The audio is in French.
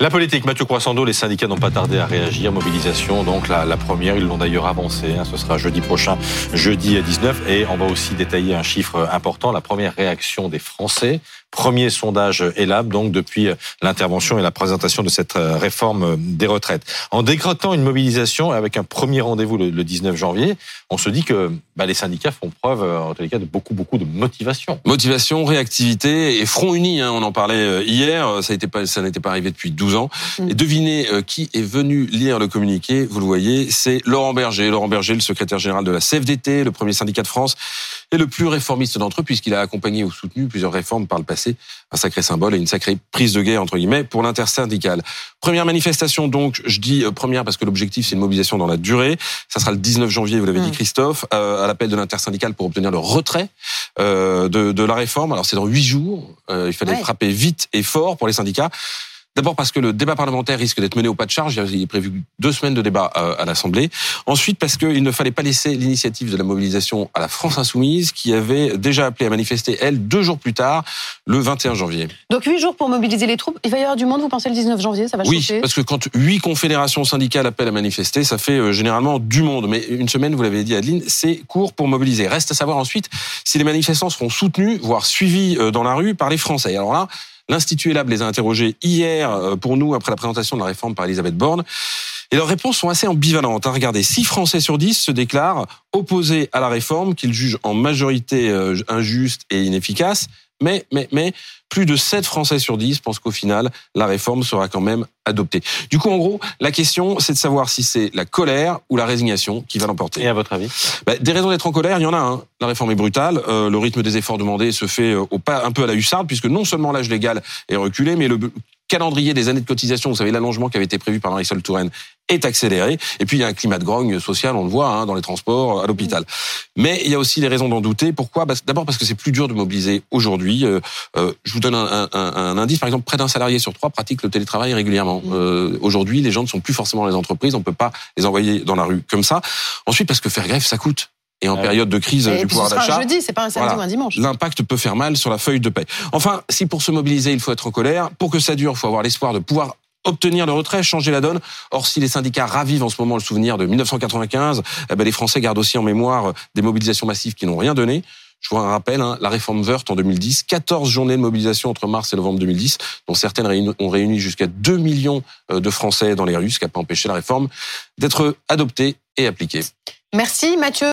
La politique, Mathieu Croissando, les syndicats n'ont pas tardé à réagir. Mobilisation, donc la, première, ils l'ont d'ailleurs avancé. Hein. ce sera jeudi prochain, jeudi 19. Et on va aussi détailler un chiffre important. La première réaction des Français Premier sondage ELAB, donc depuis l'intervention et la présentation de cette euh, réforme des retraites. En décrotant une mobilisation avec un premier rendez-vous le 19 janvier, on se dit que bah, les syndicats font preuve, euh, en tous les cas, de beaucoup, beaucoup de motivation. Motivation, réactivité et front uni. Hein, on en parlait euh, hier. Ça n'était pas, ça n'était pas arrivé depuis 12 ans. Mm. Et devinez qui est venu lire le communiqué. Vous le voyez, c'est Laurent Berger. Laurent Berger, le secrétaire général de la CFDT, le premier syndicat de France, et le plus réformiste d'entre eux, puisqu'il a accompagné ou soutenu plusieurs réformes par le passé un sacré symbole et une sacrée prise de guerre, entre guillemets, pour l'intersyndicale. Première manifestation, donc, je dis euh, première parce que l'objectif, c'est une mobilisation dans la durée. Ça sera le 19 janvier, vous l'avez dit, mm. Christophe, euh, à l'appel de l'intersyndicale pour obtenir le retrait euh, de, la réforme. Alors, c'est dans huit jours. il fallait frapper vite et fort pour les syndicats. D'abord parce que le débat parlementaire risque d'être mené au pas de charge. Il est prévu deux semaines de débat euh, à l'Assemblée. Ensuite, parce qu'il ne fallait pas laisser l'initiative de la mobilisation à la France insoumise, qui avait déjà appelé à manifester, elle, deux jours plus tard, le 21 janvier. Donc huit jours pour mobiliser les troupes. Il va y avoir du monde, vous pensez, le 19 janvier Ça va Oui, parce que quand huit confédérations syndicales appellent à manifester, ça fait euh, généralement du monde. Mais une semaine, vous l'avez dit, Adeline, c'est court pour mobiliser. Reste à savoir ensuite si les manifestants seront soutenus, voire suivis euh, dans la rue par les Français. Alors là, L'Institut Lab les a interrogés hier euh, pour nous après la présentation de la réforme par Elisabeth Borne. Et leurs réponses sont assez ambivalentes. Hein. Regardez, 6 Français sur 10 se déclarent opposés à la réforme, qu'ils jugent en majorité euh, injuste et inefficace. Mais, mais, mais, plus de 7 Français sur 10 pensent qu'au final, la réforme sera quand même adoptée. Du coup, en gros, la question, c'est de savoir si c'est la colère ou la résignation qui va l'emporter. Et à votre avis? Bah, Des raisons d'être en colère, il y en a. Hein. La réforme est brutale. Euh, le rythme des efforts demandés se fait euh, au pas, un peu à la hussarde, puisque non seulement l'âge légal est reculé, mais le calendrier des années de cotisation, vous savez, l'allongement qui avait été prévu par Marisol Touraine est accéléré. Et puis, il y a un climat de grogne social, on le voit, hein, dans les transports, à l'hôpital. Mais il y a aussi des raisons d'en douter. Pourquoi? Bah, D'abord parce que c'est plus dur de mobiliser aujourd'hui. Euh, euh, je vous donne un, un, un, indice. Par exemple, près d'un salarié sur trois pratique le télétravail régulièrement. Mmh. Euh, aujourd'hui, les gens ne sont plus forcément dans les entreprises. On peut pas les envoyer dans la rue comme ça. Ensuite, parce que faire grève, ça coûte et en ah période de crise du pouvoir d'achat. un jeudi, c'est pas un samedi ou un dimanche. L'impact peut faire mal sur la feuille de paie. Enfin, si pour se mobiliser, il faut être en colère, pour que ça dure, il faut avoir l'espoir de pouvoir obtenir le retrait, changer la donne. Or, si les syndicats ravivent en ce moment le souvenir de 1995, eh ben, les Français gardent aussi en mémoire des mobilisations massives qui n'ont rien donné. Je vous rappelle, hein, la réforme Wörth en 2010, 14 journées de mobilisation entre mars et novembre 2010, dont certaines ont réuni jusqu'à 2 millions euh, de Français dans les rues, ce qui n'a pas empêché la réforme d'être adoptée et appliquée. Merci Mathieu.